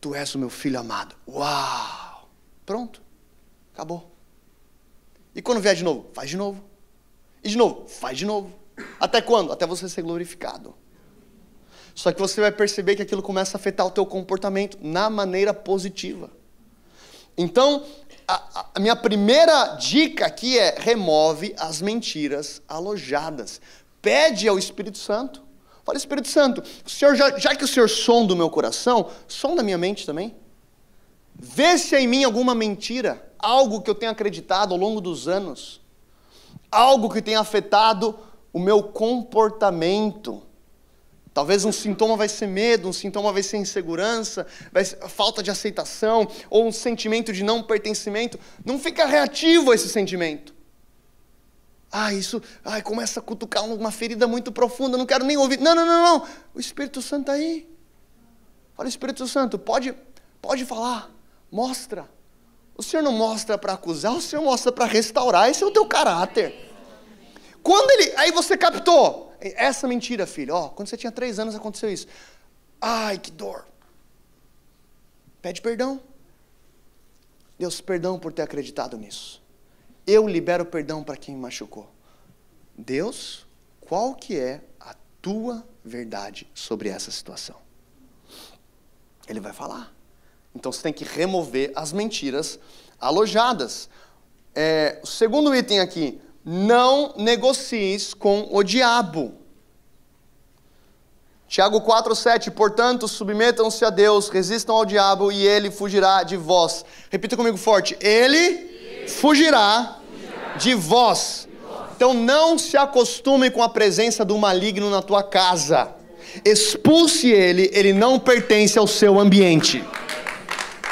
Tu és o meu filho amado. Uau! Pronto. Acabou. E quando vier de novo? Faz de novo. E de novo? Faz de novo. Até quando? Até você ser glorificado. Só que você vai perceber que aquilo começa a afetar o teu comportamento na maneira positiva. Então, a, a minha primeira dica aqui é remove as mentiras alojadas. Pede ao Espírito Santo. Fala, Espírito Santo, o Senhor, já, já que o Senhor sonda o meu coração, sonda a minha mente também. Vê se há em mim alguma mentira algo que eu tenho acreditado ao longo dos anos, algo que tenha afetado o meu comportamento. Talvez um sintoma vai ser medo, um sintoma vai ser insegurança, vai ser falta de aceitação, ou um sentimento de não pertencimento. Não fica reativo a esse sentimento. Ah, isso, ai, começa a cutucar uma ferida muito profunda, não quero nem ouvir. Não, não, não, não. O Espírito Santo está aí. Fala, Espírito Santo, pode, pode falar, mostra. O Senhor não mostra para acusar, o Senhor mostra para restaurar. Esse é o teu caráter. Quando ele. Aí você captou. Essa mentira, filho. Ó, quando você tinha três anos aconteceu isso. Ai, que dor. Pede perdão. Deus, perdão por ter acreditado nisso. Eu libero perdão para quem me machucou. Deus, qual que é a tua verdade sobre essa situação? Ele vai falar. Então você tem que remover as mentiras alojadas. É, o segundo item aqui, não negocies com o diabo. Tiago 4,7: Portanto, submetam-se a Deus, resistam ao diabo e ele fugirá de vós. Repita comigo forte: Ele fugirá de vós. Então não se acostume com a presença do maligno na tua casa. Expulse ele, ele não pertence ao seu ambiente.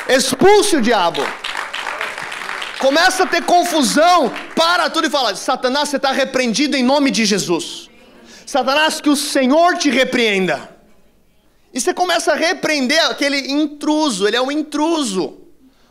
Expulse o diabo. Começa a ter confusão, para tudo e fala: Satanás, você está repreendido em nome de Jesus. Satanás, que o Senhor te repreenda. E você começa a repreender aquele intruso, ele é um intruso.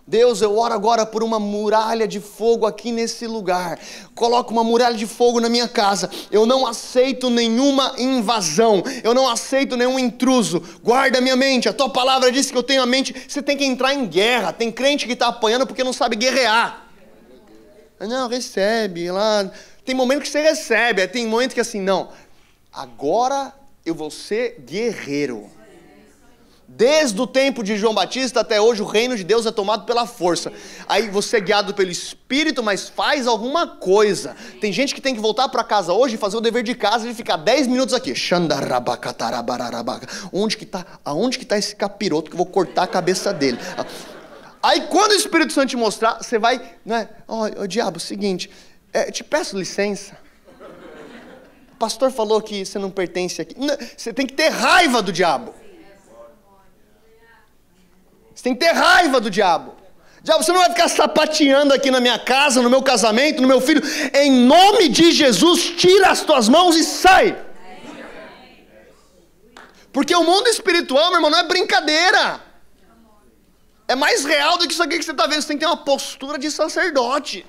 Deus, eu oro agora por uma muralha de fogo aqui nesse lugar. Coloca uma muralha de fogo na minha casa. Eu não aceito nenhuma invasão. Eu não aceito nenhum intruso. Guarda minha mente. A tua palavra diz que eu tenho a mente. Você tem que entrar em guerra. Tem crente que está apanhando porque não sabe guerrear. Não, recebe lá. Tem momento que você recebe. Tem momento que assim, não. Agora eu vou ser guerreiro. Desde o tempo de João Batista até hoje, o reino de Deus é tomado pela força. Aí você é guiado pelo Espírito, mas faz alguma coisa. Tem gente que tem que voltar para casa hoje e fazer o dever de casa e ficar 10 minutos aqui. Onde que tá? Aonde que tá esse capiroto que eu vou cortar a cabeça dele? Aí quando o Espírito Santo te mostrar, você vai, né? Ó, oh, oh, diabo, seguinte, é, te peço licença. O pastor falou que você não pertence aqui. Você tem que ter raiva do diabo. Você tem que ter raiva do diabo. Diabo, você não vai ficar sapateando aqui na minha casa, no meu casamento, no meu filho. Em nome de Jesus, tira as tuas mãos e sai. Porque o mundo espiritual, meu irmão, não é brincadeira. É mais real do que isso aqui que você está vendo. Você tem que ter uma postura de sacerdote.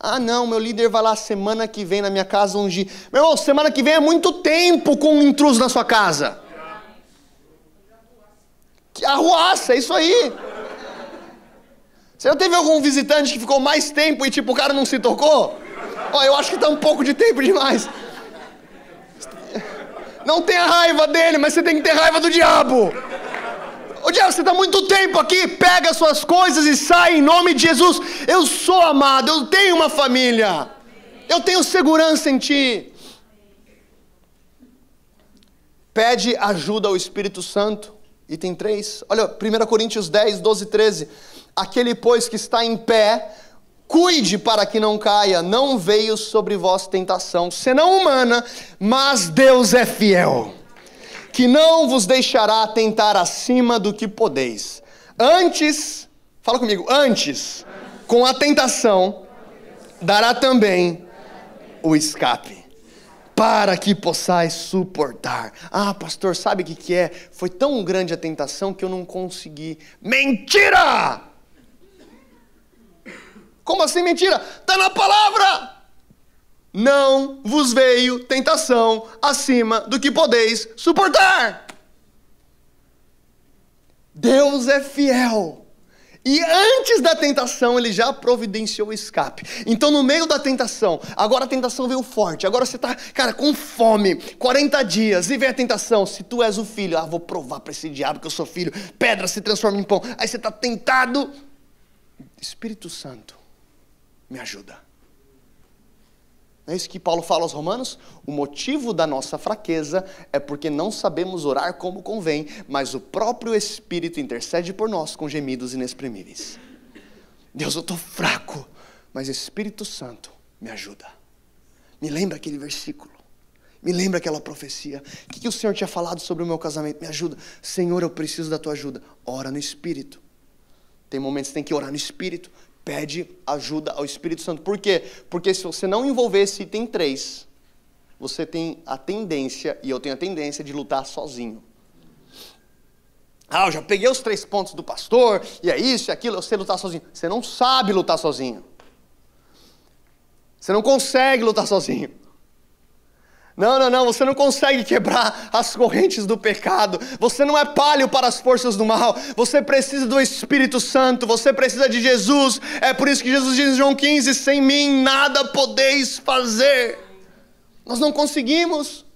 Ah, não, meu líder vai lá semana que vem na minha casa ungir. Meu irmão, semana que vem é muito tempo com um intruso na sua casa. Arruaça, é isso aí. Você já teve algum visitante que ficou mais tempo e tipo o cara não se tocou? Ó, eu acho que tá um pouco de tempo demais. Não tenha raiva dele, mas você tem que ter raiva do diabo. Ô diabo, você está muito tempo aqui, pega suas coisas e sai em nome de Jesus. Eu sou amado, eu tenho uma família, eu tenho segurança em ti. Pede ajuda ao Espírito Santo. Item 3. Olha, 1 Coríntios 10, 12 13. Aquele, pois, que está em pé, cuide para que não caia, não veio sobre vós tentação, senão humana, mas Deus é fiel, que não vos deixará tentar acima do que podeis. Antes, fala comigo, antes, com a tentação, dará também o escape para que possais suportar. Ah, pastor, sabe o que, que é? Foi tão grande a tentação que eu não consegui. Mentira! Como assim mentira? Está na palavra! Não vos veio tentação acima do que podeis suportar. Deus é fiel. E antes da tentação, ele já providenciou o escape. Então, no meio da tentação, agora a tentação veio forte. Agora você está, cara, com fome, 40 dias, e vem a tentação. Se tu és o filho, ah, vou provar para esse diabo que eu sou filho. Pedra se transforma em pão. Aí você está tentado. Espírito Santo, me ajuda. Não é isso que Paulo fala aos Romanos? O motivo da nossa fraqueza é porque não sabemos orar como convém, mas o próprio Espírito intercede por nós com gemidos inexprimíveis. Deus, eu estou fraco, mas Espírito Santo me ajuda. Me lembra aquele versículo. Me lembra aquela profecia. O que, que o Senhor tinha falado sobre o meu casamento? Me ajuda. Senhor, eu preciso da tua ajuda. Ora no Espírito. Tem momentos que tem que orar no Espírito pede ajuda ao Espírito Santo. Por quê? Porque se você não envolver esse item 3, você tem a tendência, e eu tenho a tendência, de lutar sozinho. Ah, eu já peguei os três pontos do pastor, e é isso, e aquilo, eu sei lutar sozinho. Você não sabe lutar sozinho. Você não consegue lutar sozinho. Não, não, não, você não consegue quebrar as correntes do pecado. Você não é palho para as forças do mal. Você precisa do Espírito Santo, você precisa de Jesus. É por isso que Jesus diz em João 15: sem mim nada podeis fazer. Nós não conseguimos.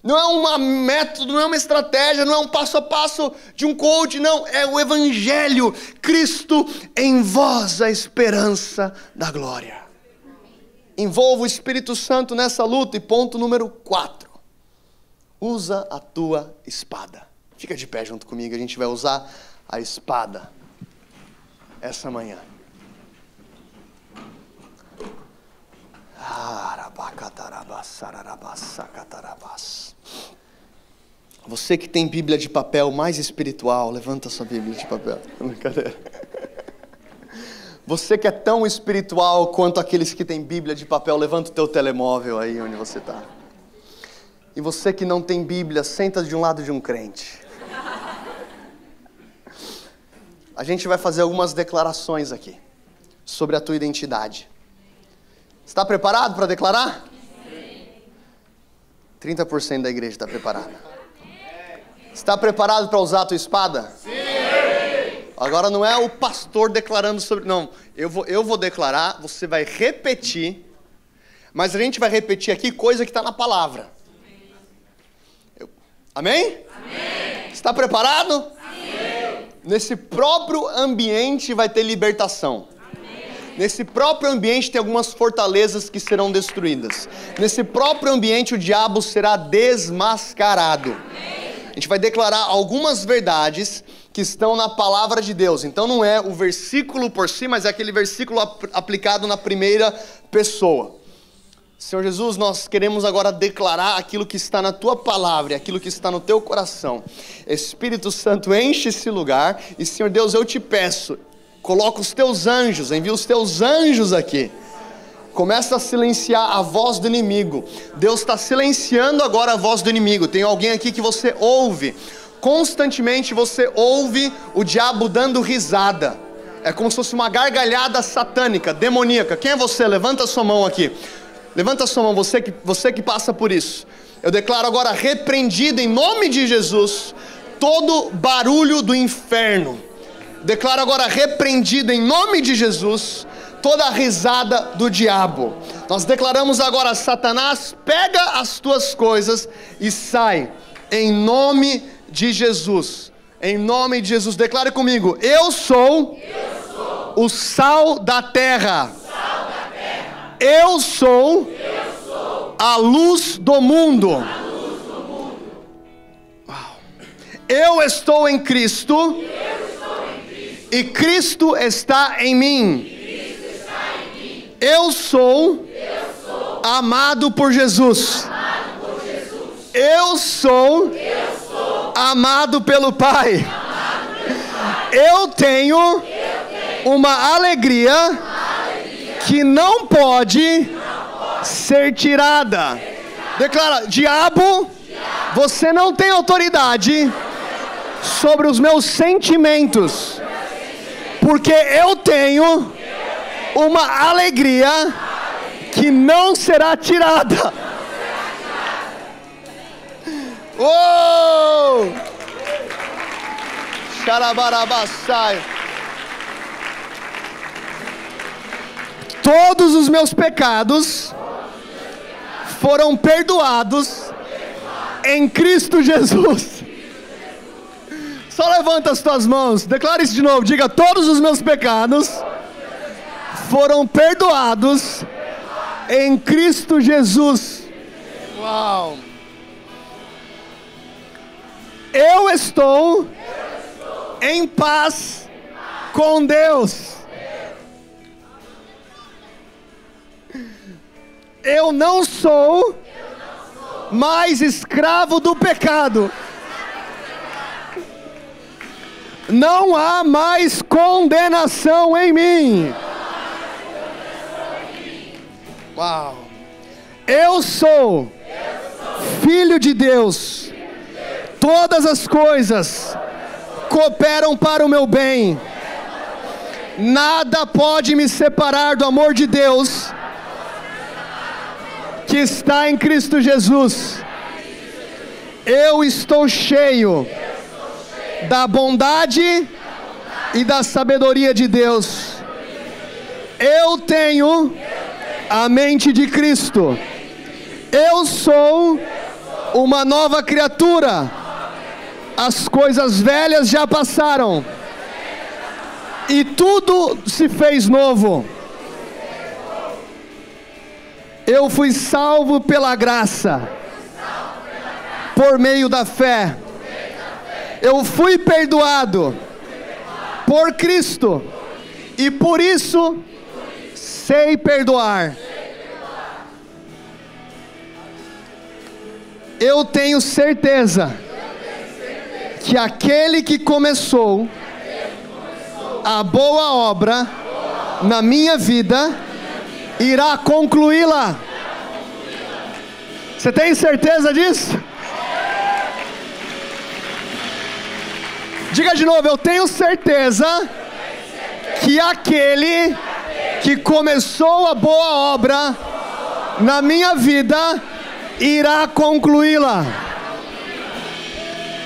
Não é um método, não é uma estratégia, não é um passo a passo de um coach, não. É o Evangelho. Cristo em vós, a esperança da glória. Envolva o Espírito Santo nessa luta. E ponto número 4. Usa a tua espada. Fica de pé junto comigo, a gente vai usar a espada essa manhã. Você que tem Bíblia de papel mais espiritual, levanta sua Bíblia de papel. Brincadeira. Você que é tão espiritual quanto aqueles que têm Bíblia de papel, levanta o teu telemóvel aí onde você está. E você que não tem Bíblia, senta de um lado de um crente. A gente vai fazer algumas declarações aqui sobre a tua identidade. Está preparado para declarar? Sim. 30% da igreja está preparada. Está preparado para usar a tua espada? Sim. Agora não é o pastor declarando sobre. Não, eu vou, eu vou declarar, você vai repetir, mas a gente vai repetir aqui coisa que está na palavra. Eu, amém? Amém? Está preparado? Sim. Nesse próprio ambiente vai ter libertação. Nesse próprio ambiente tem algumas fortalezas que serão destruídas. Nesse próprio ambiente o diabo será desmascarado. A gente vai declarar algumas verdades que estão na palavra de Deus. Então não é o versículo por si, mas é aquele versículo ap aplicado na primeira pessoa. Senhor Jesus, nós queremos agora declarar aquilo que está na tua palavra, aquilo que está no teu coração. Espírito Santo, enche esse lugar e, Senhor Deus, eu te peço, coloca os teus anjos, envia os teus anjos aqui. Começa a silenciar a voz do inimigo. Deus está silenciando agora a voz do inimigo. Tem alguém aqui que você ouve, constantemente você ouve o diabo dando risada. É como se fosse uma gargalhada satânica, demoníaca. Quem é você? Levanta sua mão aqui. Levanta sua mão, você que, você que passa por isso. Eu declaro agora repreendido em nome de Jesus todo barulho do inferno. Declaro agora repreendido em nome de Jesus toda a risada do diabo. Nós declaramos agora: Satanás, pega as tuas coisas e sai, em nome de Jesus. Em nome de Jesus, declare comigo: Eu sou, Eu sou o sal da terra. Eu sou, a, luz do mundo. Eu estou em Cristo, e Cristo está em mim. Eu, sou amado por Jesus. Amado por Jesus. Eu sou amado pelo Pai. Eu tenho uma alegria que não pode ser tirada. Declara: diabo, você não tem autoridade sobre os meus sentimentos, porque eu tenho uma alegria que não será tirada. Oh! Xarabarabassai. Todos os meus pecados foram perdoados em Cristo Jesus. Só levanta as tuas mãos, declare isso de novo. Diga: Todos os meus pecados foram perdoados em Cristo Jesus. Uau! Eu estou em paz com Deus. Eu não sou mais escravo do pecado. Não há mais condenação em mim. Uau. Eu sou filho de Deus. Todas as coisas cooperam para o meu bem. Nada pode me separar do amor de Deus que está em Cristo Jesus. Eu estou cheio da bondade e da sabedoria de Deus. Eu tenho a mente de Cristo. Eu sou uma nova criatura. As coisas velhas já passaram. E tudo se fez novo. Eu fui salvo pela graça, por meio da fé. Eu fui perdoado por Cristo, e por isso sei perdoar. Eu tenho certeza que aquele que começou a boa obra na minha vida, irá concluí-la. Você tem certeza disso? Diga de novo, eu tenho certeza que aquele que começou a boa obra na minha vida irá concluí-la.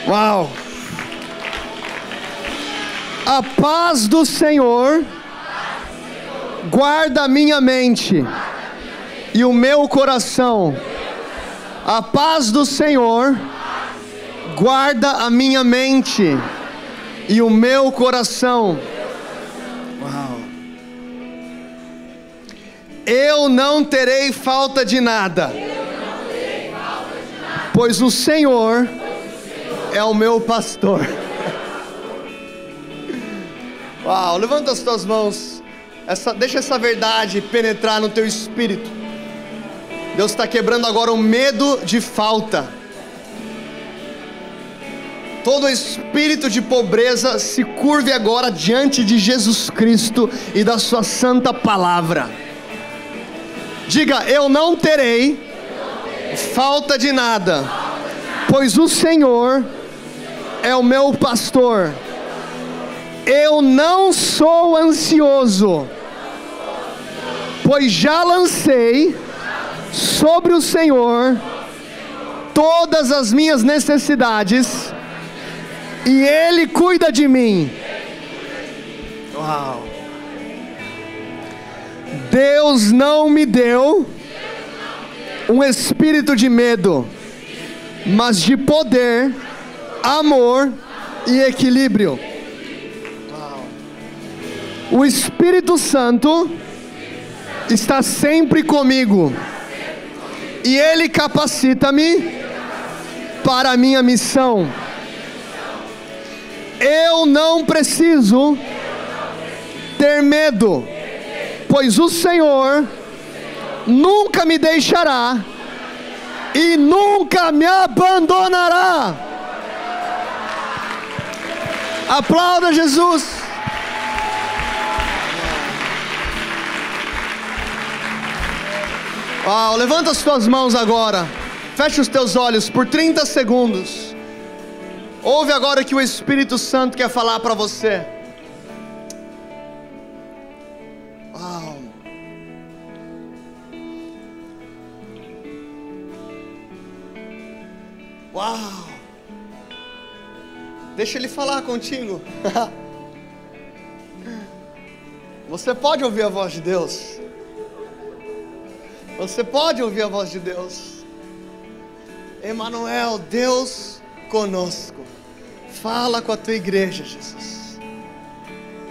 Uau! A paz do Senhor guarda a minha mente e o meu coração. A paz do Senhor guarda a minha mente e o meu coração. Uau. Eu não terei falta de nada, pois o Senhor é o meu pastor. Uau, levanta as tuas mãos. Essa, deixa essa verdade penetrar no teu espírito. Deus está quebrando agora o medo de falta. Todo espírito de pobreza se curve agora diante de Jesus Cristo e da Sua santa palavra. Diga: Eu não terei falta de nada, pois o Senhor é o meu pastor. Eu não sou ansioso, pois já lancei sobre o Senhor todas as minhas necessidades e Ele cuida de mim. Uau! Deus não me deu um espírito de medo, mas de poder, amor e equilíbrio. O Espírito Santo está sempre comigo e Ele capacita-me para a minha missão. Eu não preciso ter medo, pois o Senhor nunca me deixará e nunca me abandonará. Aplauda Jesus. Uau, levanta as tuas mãos agora. Feche os teus olhos por 30 segundos. Ouve agora que o Espírito Santo quer falar para você. Uau. Uau. Deixa ele falar contigo. Você pode ouvir a voz de Deus. Você pode ouvir a voz de Deus. Emanuel, Deus conosco. Fala com a tua igreja, Jesus.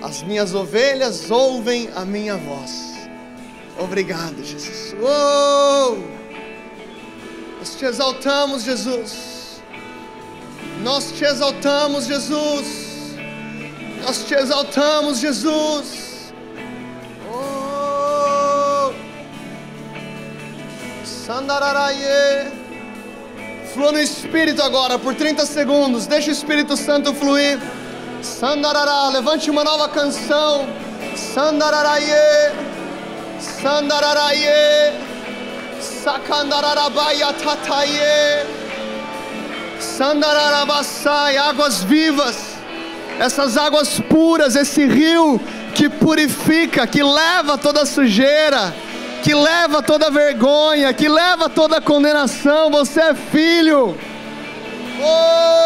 As minhas ovelhas ouvem a minha voz. Obrigado, Jesus. Oh! Nós te exaltamos, Jesus. Nós te exaltamos, Jesus. Nós te exaltamos, Jesus. Sandararaie. Flua no Espírito agora por 30 segundos. Deixa o Espírito Santo fluir. Sandarará, levante uma nova canção. Sandararaie. Sandararaie. Sakandararabaia tataie. Sandararabassai, águas vivas. Essas águas puras, esse rio que purifica, que leva toda sujeira que leva toda vergonha, que leva toda condenação. Você é filho. Oh!